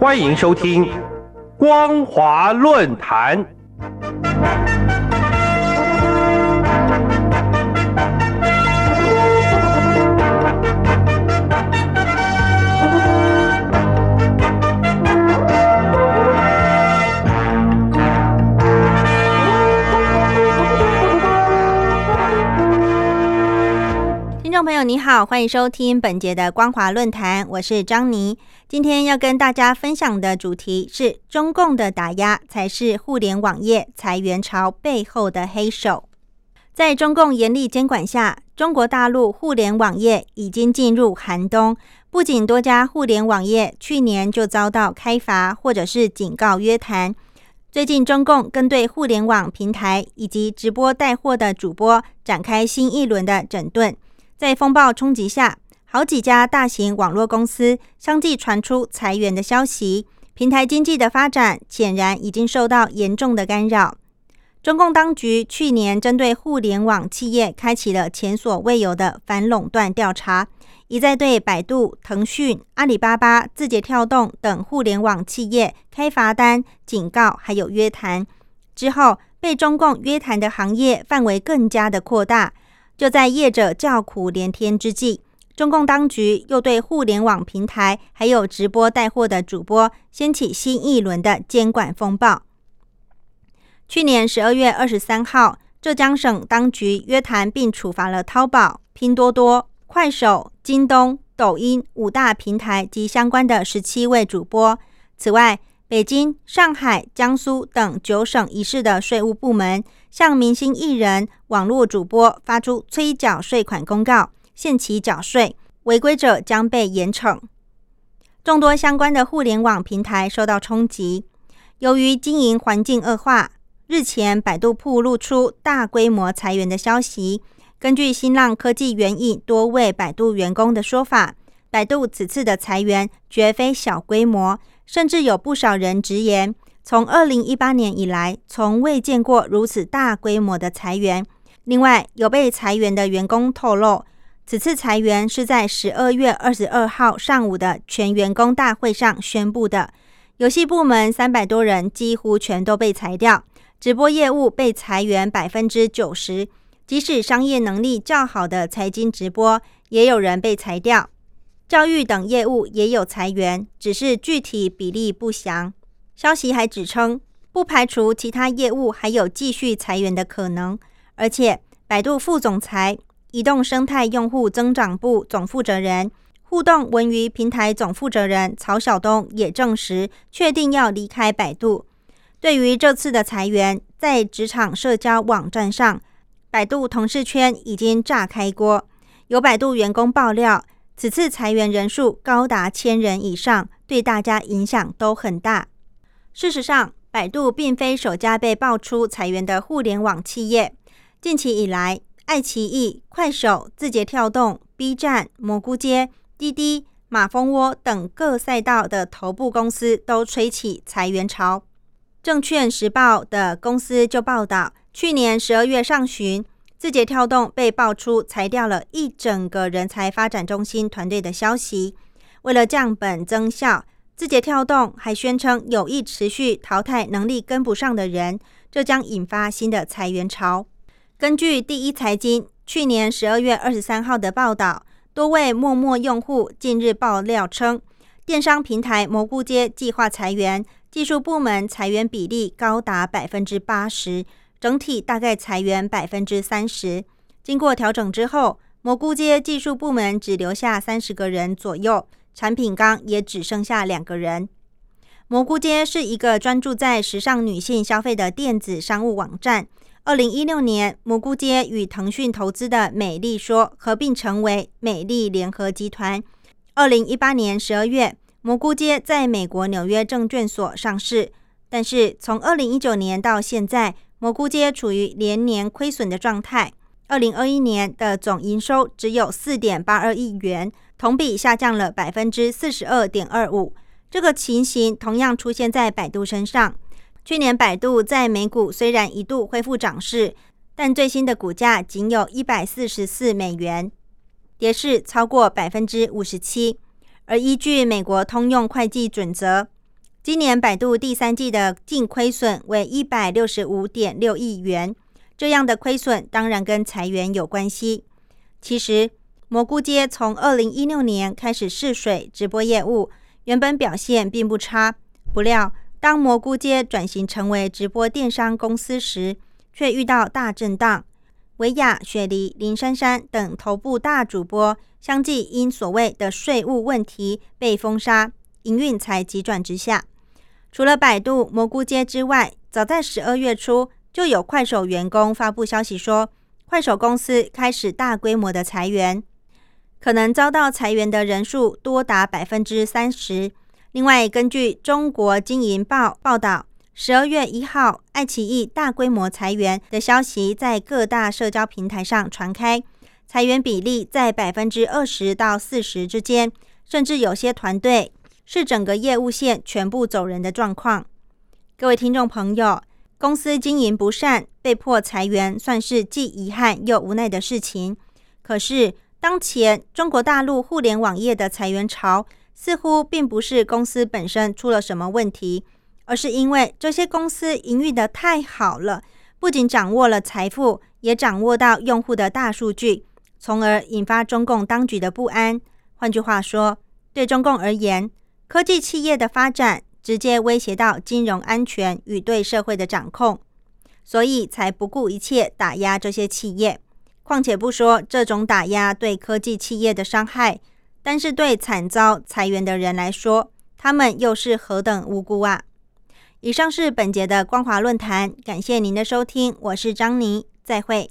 欢迎收听《光华论坛》。众朋友，你好，欢迎收听本节的光华论坛，我是张妮。今天要跟大家分享的主题是中共的打压才是互联网业裁员潮背后的黑手。在中共严厉监管下，中国大陆互联网业已经进入寒冬。不仅多家互联网业去年就遭到开罚或者是警告约谈，最近中共更对互联网平台以及直播带货的主播展开新一轮的整顿。在风暴冲击下，好几家大型网络公司相继传出裁员的消息，平台经济的发展显然已经受到严重的干扰。中共当局去年针对互联网企业开启了前所未有的反垄断调查，一再对百度、腾讯、阿里巴巴、字节跳动等互联网企业开罚单、警告，还有约谈。之后，被中共约谈的行业范围更加的扩大。就在业者叫苦连天之际，中共当局又对互联网平台还有直播带货的主播掀起新一轮的监管风暴。去年十二月二十三号，浙江省当局约谈并处罚了淘宝、拼多多、快手、京东、抖音五大平台及相关的十七位主播。此外，北京、上海、江苏等九省一市的税务部门向明星艺人、网络主播发出催缴税款公告，限期缴税，违规者将被严惩。众多相关的互联网平台受到冲击，由于经营环境恶化。日前，百度曝露出大规模裁员的消息。根据新浪科技援引多位百度员工的说法，百度此次的裁员绝非小规模，甚至有不少人直言，从二零一八年以来，从未见过如此大规模的裁员。另外，有被裁员的员工透露，此次裁员是在十二月二十二号上午的全员工大会上宣布的。游戏部门三百多人几乎全都被裁掉。直播业务被裁员百分之九十，即使商业能力较好的财经直播，也有人被裁掉。教育等业务也有裁员，只是具体比例不详。消息还指称，不排除其他业务还有继续裁员的可能。而且，百度副总裁、移动生态用户增长部总负责人、互动文娱平台总负责人曹晓东也证实，确定要离开百度。对于这次的裁员，在职场社交网站上，百度同事圈已经炸开锅。有百度员工爆料，此次裁员人数高达千人以上，对大家影响都很大。事实上，百度并非首家被爆出裁员的互联网企业。近期以来，爱奇艺、快手、字节跳动、B 站、蘑菇街、滴滴、马蜂窝等各赛道的头部公司都吹起裁员潮。证券时报的公司就报道，去年十二月上旬，字节跳动被爆出裁掉了一整个人才发展中心团队的消息。为了降本增效，字节跳动还宣称有意持续淘汰能力跟不上的人，这将引发新的裁员潮。根据第一财经去年十二月二十三号的报道，多位陌陌用户近日爆料称，电商平台蘑菇街计划裁员。技术部门裁员比例高达百分之八十，整体大概裁员百分之三十。经过调整之后，蘑菇街技术部门只留下三十个人左右，产品刚也只剩下两个人。蘑菇街是一个专注在时尚女性消费的电子商务网站。二零一六年，蘑菇街与腾讯投资的美丽说合并成为美丽联合集团。二零一八年十二月。蘑菇街在美国纽约证券所上市，但是从二零一九年到现在，蘑菇街处于连年亏损的状态。二零二一年的总营收只有四点八二亿元，同比下降了百分之四十二点二五。这个情形同样出现在百度身上。去年百度在美股虽然一度恢复涨势，但最新的股价仅有一百四十四美元，跌势超过百分之五十七。而依据美国通用会计准则，今年百度第三季的净亏损为一百六十五点六亿元，这样的亏损当然跟裁员有关系。其实，蘑菇街从二零一六年开始试水直播业务，原本表现并不差。不料，当蘑菇街转型成为直播电商公司时，却遇到大震荡。维亚、雪梨、林珊珊等头部大主播相继因所谓的税务问题被封杀，营运才急转直下。除了百度、蘑菇街之外，早在十二月初就有快手员工发布消息说，快手公司开始大规模的裁员。可能遭到裁员的人数多达百分之三十。另外，根据中国经营报报道，十二月一号，爱奇艺大规模裁员的消息在各大社交平台上传开，裁员比例在百分之二十到四十之间，甚至有些团队是整个业务线全部走人的状况。各位听众朋友，公司经营不善，被迫裁员，算是既遗憾又无奈的事情。可是，当前中国大陆互联网业的裁员潮，似乎并不是公司本身出了什么问题，而是因为这些公司营运的太好了，不仅掌握了财富，也掌握到用户的大数据，从而引发中共当局的不安。换句话说，对中共而言，科技企业的发展直接威胁到金融安全与对社会的掌控，所以才不顾一切打压这些企业。况且不说这种打压对科技企业的伤害，但是对惨遭裁员的人来说，他们又是何等无辜啊！以上是本节的光华论坛，感谢您的收听，我是张妮，再会。